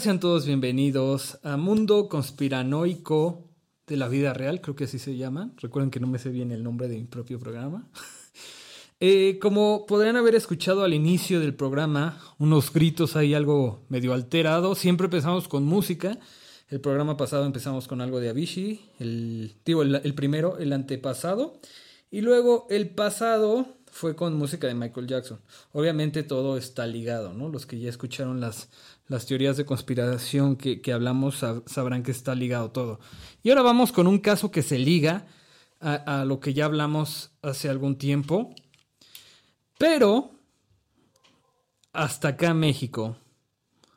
Sean todos bienvenidos a Mundo Conspiranoico de la Vida Real, creo que así se llama. Recuerden que no me sé bien el nombre de mi propio programa. Eh, como podrían haber escuchado al inicio del programa, unos gritos ahí algo medio alterado. Siempre empezamos con música. El programa pasado empezamos con algo de Avicii, el, digo, el primero, el antepasado. Y luego el pasado fue con música de Michael Jackson. Obviamente todo está ligado, ¿no? Los que ya escucharon las, las teorías de conspiración que, hablamos sabrán que está ligado todo. Y ahora vamos con un caso que se liga a, lo que ya hablamos hace algún tiempo, pero hasta acá en México.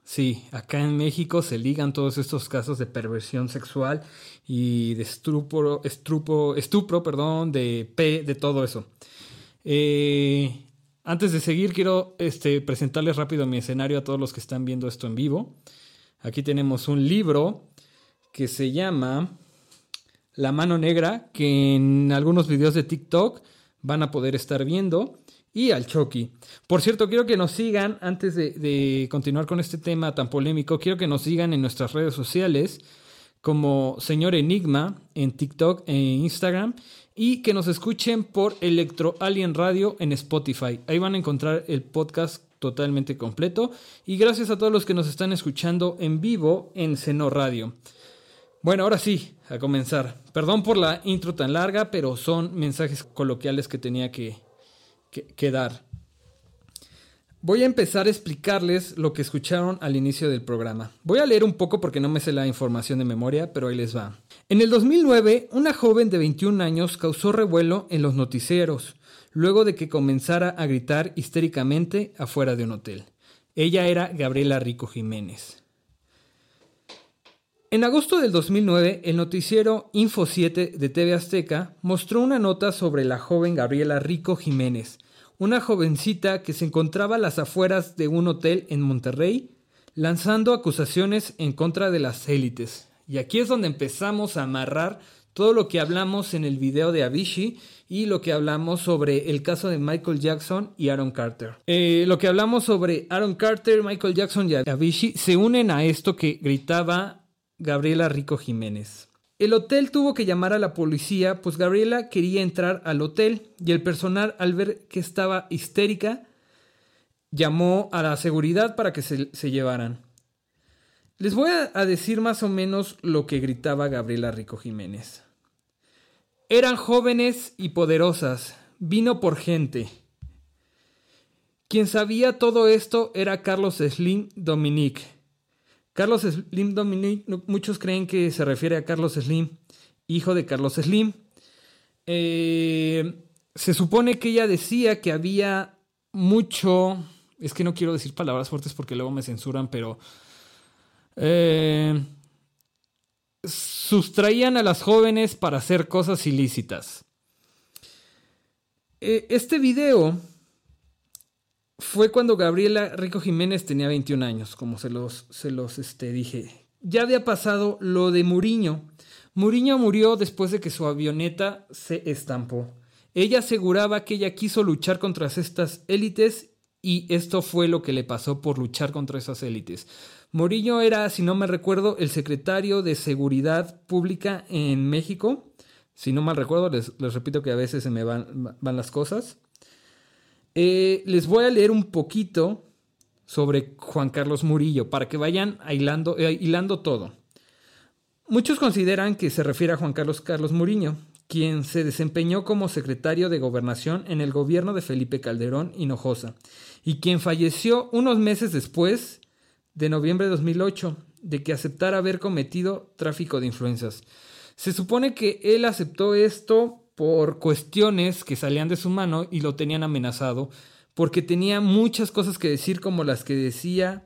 Sí, acá en México se ligan todos estos casos de perversión sexual y de estupro, estupro, perdón, de P, de todo eso. Eh, antes de seguir, quiero este, presentarles rápido mi escenario a todos los que están viendo esto en vivo. Aquí tenemos un libro que se llama La mano negra, que en algunos videos de TikTok van a poder estar viendo. Y al Chucky. Por cierto, quiero que nos sigan, antes de, de continuar con este tema tan polémico, quiero que nos sigan en nuestras redes sociales como Señor Enigma en TikTok e Instagram y que nos escuchen por Electro Alien Radio en Spotify. Ahí van a encontrar el podcast totalmente completo y gracias a todos los que nos están escuchando en vivo en Seno Radio. Bueno, ahora sí, a comenzar. Perdón por la intro tan larga, pero son mensajes coloquiales que tenía que, que dar. Voy a empezar a explicarles lo que escucharon al inicio del programa. Voy a leer un poco porque no me sé la información de memoria, pero ahí les va. En el 2009, una joven de 21 años causó revuelo en los noticieros, luego de que comenzara a gritar histéricamente afuera de un hotel. Ella era Gabriela Rico Jiménez. En agosto del 2009, el noticiero Info 7 de TV Azteca mostró una nota sobre la joven Gabriela Rico Jiménez, una jovencita que se encontraba a las afueras de un hotel en Monterrey, lanzando acusaciones en contra de las élites. Y aquí es donde empezamos a amarrar todo lo que hablamos en el video de Avicii y lo que hablamos sobre el caso de Michael Jackson y Aaron Carter. Eh, lo que hablamos sobre Aaron Carter, Michael Jackson y Avicii se unen a esto que gritaba Gabriela Rico Jiménez. El hotel tuvo que llamar a la policía, pues Gabriela quería entrar al hotel y el personal al ver que estaba histérica llamó a la seguridad para que se, llevaran. Les voy a, decir más o menos lo que gritaba Gabriela Rico Jiménez. Eran jóvenes y poderosas, vino por gente. Quien sabía todo esto era Carlos Slim Dominique Carlos Slim Dominic, muchos creen que se refiere a Carlos Slim, hijo de Carlos Slim. Eh, se supone que ella decía que había mucho, es que no quiero decir palabras fuertes porque luego me censuran, pero eh, sustraían a las jóvenes para hacer cosas ilícitas. Eh, este video fue cuando Gabriela Rico Jiménez tenía 21 años, como se los, se los este, dije. Ya había pasado lo de Muriño. Muriño murió después de que su avioneta se estampó. Ella aseguraba que ella quiso luchar contra estas élites y esto fue lo que le pasó por luchar contra esas élites. Muriño era, si no me recuerdo, el secretario de Seguridad Pública en México. Si no mal recuerdo, les, repito que a veces se me van, las cosas. Eh, les voy a leer un poquito sobre Juan Carlos Murillo para que vayan hilando, eh, hilando todo. Muchos consideran que se refiere a Juan Carlos Carlos quien se desempeñó como secretario de gobernación en el gobierno de Felipe Calderón Hinojosa, y quien falleció unos meses después de noviembre de 2008 de que aceptara haber cometido tráfico de influencias. Se supone que él aceptó esto por cuestiones que salían de su mano y lo tenían amenazado, porque tenía muchas cosas que decir como las que decía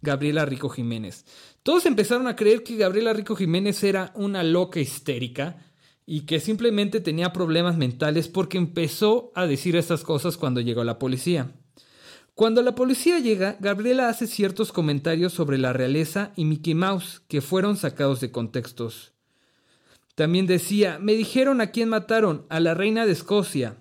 Gabriela Rico Jiménez. Todos empezaron a creer que Gabriela Rico Jiménez era una loca histérica y que simplemente tenía problemas mentales porque empezó a decir estas cosas cuando llegó la policía. Cuando la policía llega, Gabriela hace ciertos comentarios sobre la realeza y Mickey Mouse que fueron sacados de contextos. También decía, me dijeron a quién mataron, a la reina de Escocia.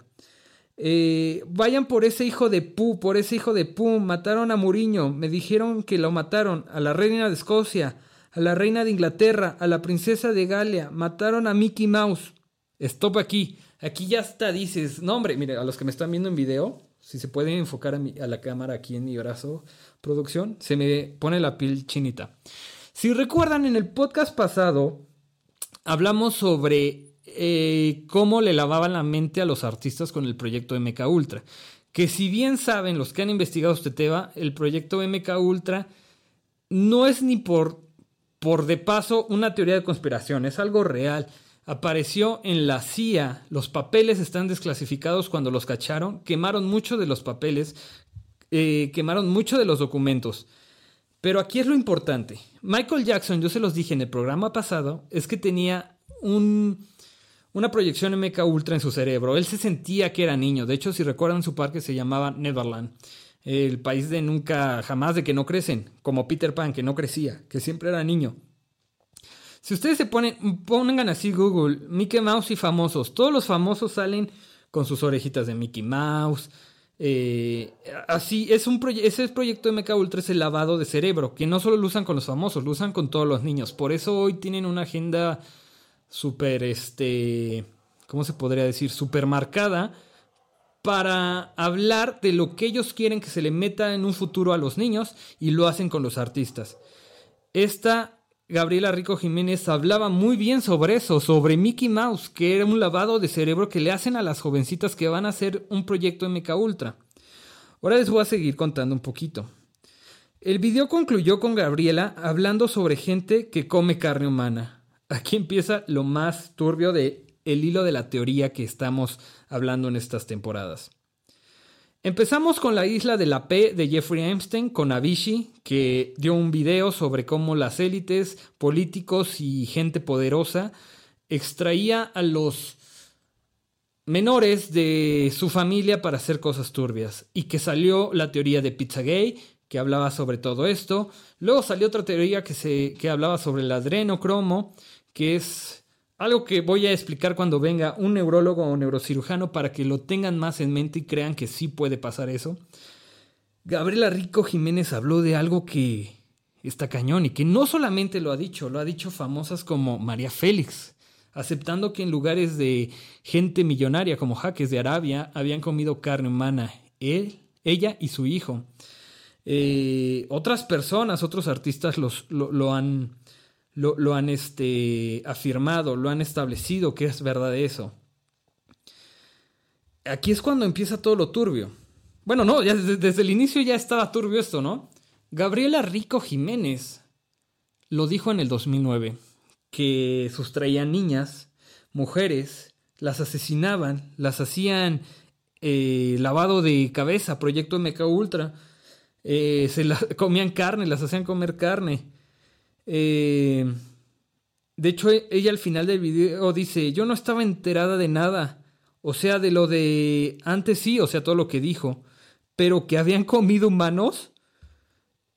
Eh, vayan por ese hijo de Pu, por ese hijo de Pu. Mataron a Muriño. Me dijeron que lo mataron. A la reina de Escocia, a la reina de Inglaterra, a la princesa de Galia. Mataron a Mickey Mouse. Stop aquí. Aquí ya está, dices. No, hombre, mire, a los que me están viendo en video, si se pueden enfocar a, a la cámara aquí en mi brazo, producción, se me pone la piel chinita. Si recuerdan, en el podcast pasado hablamos sobre eh, cómo le lavaban la mente a los artistas con el proyecto MK Ultra. Que si bien saben los que han investigado este tema, el proyecto MK Ultra no es ni por, por de paso una teoría de conspiración, es algo real. Apareció en la CIA, los papeles están desclasificados cuando los cacharon, quemaron mucho de los papeles, eh, quemaron mucho de los documentos. Pero aquí es lo importante. Michael Jackson, yo se los dije en el programa pasado, es que tenía un, una proyección MK Ultra en su cerebro. Él se sentía que era niño. De hecho, si recuerdan, su parque se llamaba Neverland. El país de nunca, jamás, de que no crecen. Como Peter Pan, que no crecía, que siempre era niño. Si ustedes se ponen, pongan así Google, Mickey Mouse y famosos. Todos los famosos salen con sus orejitas de Mickey Mouse. Eh, así, es un ese proyecto de MK Ultra es el lavado de cerebro, que no solo lo usan con los famosos, lo usan con todos los niños. Por eso hoy tienen una agenda súper, este, ¿cómo se podría decir? Súper marcada para hablar de lo que ellos quieren que se le meta en un futuro a los niños y lo hacen con los artistas. Esta Gabriela Rico Jiménez hablaba muy bien sobre eso, sobre Mickey Mouse, que era un lavado de cerebro que le hacen a las jovencitas que van a hacer un proyecto MK Ultra. Ahora les voy a seguir contando un poquito. El video concluyó con Gabriela hablando sobre gente que come carne humana aquí empieza lo más turbio de el hilo de la teoría que estamos hablando en estas temporadas. Empezamos con la isla de la P de Jeffrey Epstein con Avicii, que dio un video sobre cómo las élites, políticos y gente poderosa extraía a los menores de su familia para hacer cosas turbias y que salió la teoría de Pizzagate que hablaba sobre todo esto. Luego salió otra teoría que, se, que hablaba sobre el adrenocromo que es algo que voy a explicar cuando venga un neurólogo o neurocirujano para que lo tengan más en mente y crean que sí puede pasar eso. Gabriela Rico Jiménez habló de algo que está cañón y que no solamente lo ha dicho, lo ha dicho famosas como María Félix, aceptando que en lugares de gente millonaria como Jaques de Arabia habían comido carne humana, él, ella y su hijo. Eh, otras personas, otros artistas los, lo han lo, han este, afirmado, lo han establecido que es verdad eso. Aquí es cuando empieza todo lo turbio. Bueno, no, desde, el inicio ya estaba turbio esto, ¿no? Gabriela Rico Jiménez lo dijo en el 2009, que sustraían niñas, mujeres, las asesinaban, las hacían eh, lavado de cabeza, proyecto MK Ultra, eh, se comían carne, las hacían comer carne. Eh, de hecho, ella al final del video dice, yo no estaba enterada de nada. O sea, de lo de antes sí, o sea, todo lo que dijo. Pero que habían comido humanos.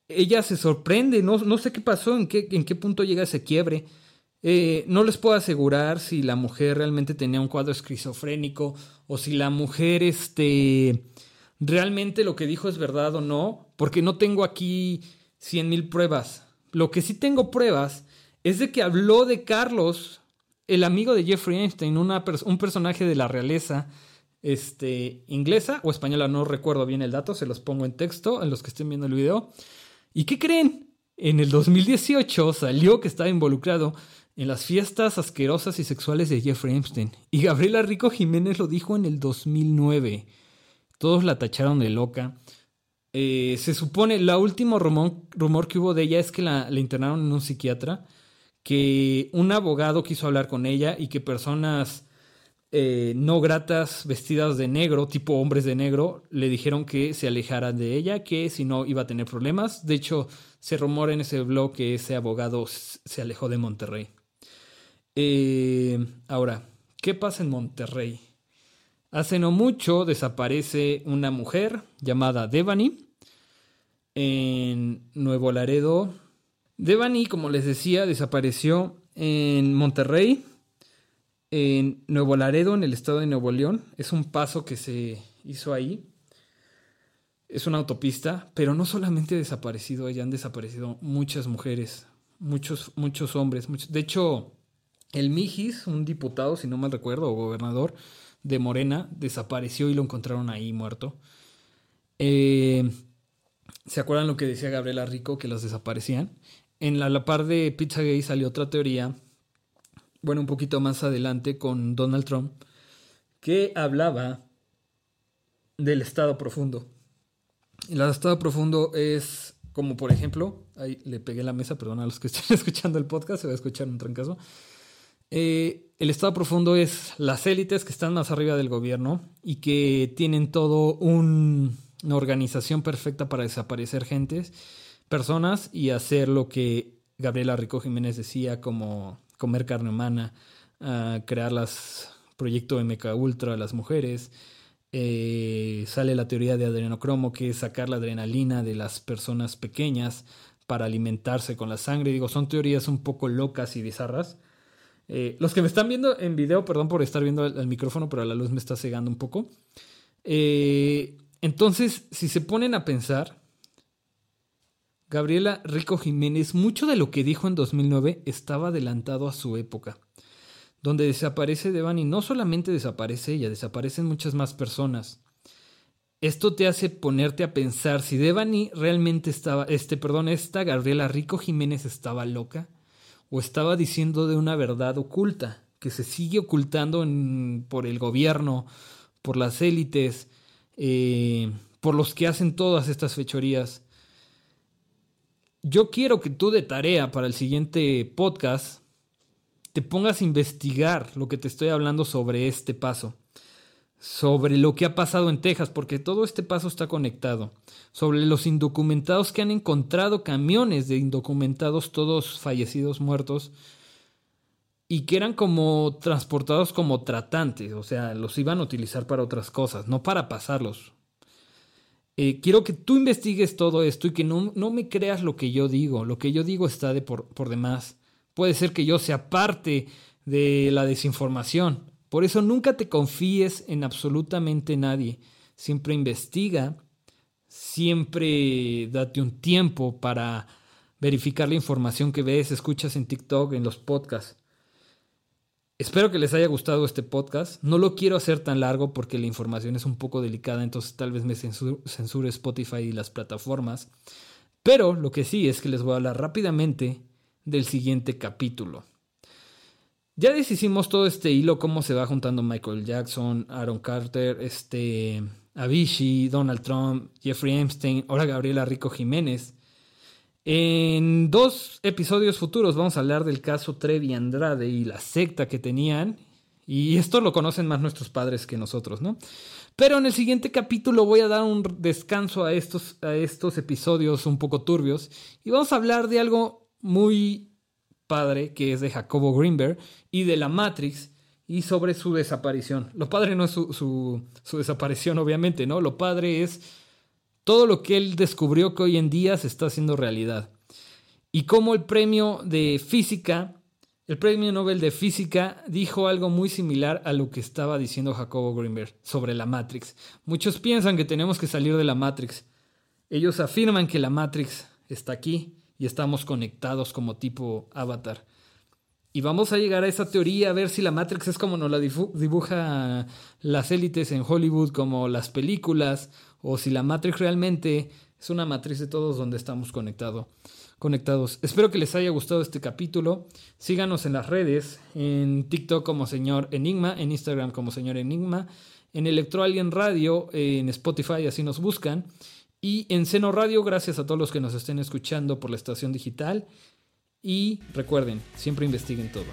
Ella se sorprende, no, no sé qué pasó, en qué, en qué punto llega ese quiebre. Eh, no les puedo asegurar si la mujer realmente tenía un cuadro esquizofrénico o si la mujer este, realmente lo que dijo es verdad o no, porque no tengo aquí cien mil pruebas. Lo que sí tengo pruebas es de que habló de Carlos, el amigo de Jeffrey Einstein, un personaje de la realeza este, inglesa o española, no recuerdo bien el dato, se los pongo en texto en los que estén viendo el video. ¿Y qué creen? En el 2018 salió que estaba involucrado en las fiestas asquerosas y sexuales de Jeffrey Epstein. Y Gabriela Rico Jiménez lo dijo en el 2009. Todos la tacharon de loca. Eh, se supone, el último rumor, que hubo de ella es que la, internaron en un psiquiatra, que un abogado quiso hablar con ella y que personas eh, no gratas vestidas de negro, tipo hombres de negro, le dijeron que se alejaran de ella, que si no iba a tener problemas. De hecho, se rumora en ese blog que ese abogado se alejó de Monterrey. Eh, ahora, ¿qué pasa en Monterrey? Hace no mucho desaparece una mujer llamada Devani en Nuevo Laredo. Devani, como les decía, desapareció en Monterrey. en Nuevo Laredo, en el estado de Nuevo León. Es un paso que se hizo ahí. Es una autopista, pero no solamente desaparecido ella, han desaparecido muchas mujeres, muchos, muchos hombres. De hecho, el Mijis, un diputado, si no mal recuerdo, o gobernador de Morena, desapareció y lo encontraron ahí muerto. Eh, ¿Se acuerdan lo que decía Gabriela Rico, que los desaparecían? En la, la par de Pizzagate salió otra teoría bueno, un poquito más adelante con Donald Trump, que hablaba del estado profundo. El estado profundo es como, por ejemplo, ahí le pegué la mesa, perdón a los que estén escuchando el podcast, se va a escuchar un trancazo. Eh, el estado profundo es las élites que están más arriba del gobierno y que tienen todo una organización perfecta para desaparecer gentes, personas y hacer lo que Gabriela Rico Jiménez decía como comer carne humana, crear las proyecto MK Ultra las mujeres. Eh, sale la teoría de adrenocromo, que es sacar la adrenalina de las personas pequeñas para alimentarse con la sangre. Digo, son teorías un poco locas y bizarras. Eh, los que me están viendo en video, perdón por estar viendo el, micrófono, pero la luz me está cegando un poco. Eh, entonces, si se ponen a pensar, Gabriela Rico Jiménez, mucho de lo que dijo en 2009 estaba adelantado a su época. Donde desaparece Devani, no solamente desaparece ella, desaparecen muchas más personas. Esto te hace ponerte a pensar si Devani realmente estaba, este, perdón, esta Gabriela Rico Jiménez estaba loca o estaba diciendo de una verdad oculta que se sigue ocultando por el gobierno, por las élites, eh, por los que hacen todas estas fechorías. Yo quiero que tú de tarea para el siguiente podcast te pongas a investigar lo que te estoy hablando sobre este paso, sobre lo que ha pasado en Texas, porque todo este paso está conectado, sobre los indocumentados que han encontrado camiones de indocumentados, todos fallecidos, muertos, y que eran como transportados como tratantes, o sea, los iban a utilizar para otras cosas, no para pasarlos. Eh, quiero que tú investigues todo esto y que no, no, me creas lo que yo digo. Lo que yo digo está de por, por demás. Puede ser que yo sea parte de la desinformación. Por eso nunca te confíes en absolutamente nadie. Siempre investiga, siempre date un tiempo para verificar la información que ves, escuchas en TikTok, en los podcasts. Espero que les haya gustado este podcast. No lo quiero hacer tan largo porque la información es un poco delicada, entonces tal vez me censure, Spotify y las plataformas. Pero lo que sí es que les voy a hablar rápidamente del siguiente capítulo. Ya deshicimos todo este hilo, cómo se va juntando Michael Jackson, Aaron Carter, este, Avicii, Donald Trump, Jeffrey Epstein, ahora Gabriela Rico Jiménez. En dos episodios futuros vamos a hablar del caso Trevi Andrade y la secta que tenían. Y esto lo conocen más nuestros padres que nosotros, ¿no? Pero en el siguiente capítulo voy a dar un descanso a estos, a estos episodios un poco turbios. Y vamos a hablar de algo muy padre, que es de Jacobo Greenberg y de la Matrix y sobre su desaparición. Lo padre no es su, su, su desaparición, obviamente, ¿no? Lo padre es todo lo que él descubrió que hoy en día se está haciendo realidad. Y como el premio de física, el premio Nobel de física dijo algo muy similar a lo que estaba diciendo Jacobo Greenberg sobre la Matrix. Muchos piensan que tenemos que salir de la Matrix. Ellos afirman que la Matrix está aquí y estamos conectados como tipo avatar. Y vamos a llegar a esa teoría, a ver si la Matrix es como nos la dibuja las élites en Hollywood, como las películas, o si la Matrix realmente es una matriz de todos donde estamos conectado, conectados. Espero que les haya gustado este capítulo. Síganos en las redes, en TikTok como señor Enigma, en Instagram como señor Enigma, en Electroalien Radio, en Spotify, así nos buscan. Y en Seno Radio, gracias a todos los que nos estén escuchando por la estación digital. Y recuerden, siempre investiguen todo.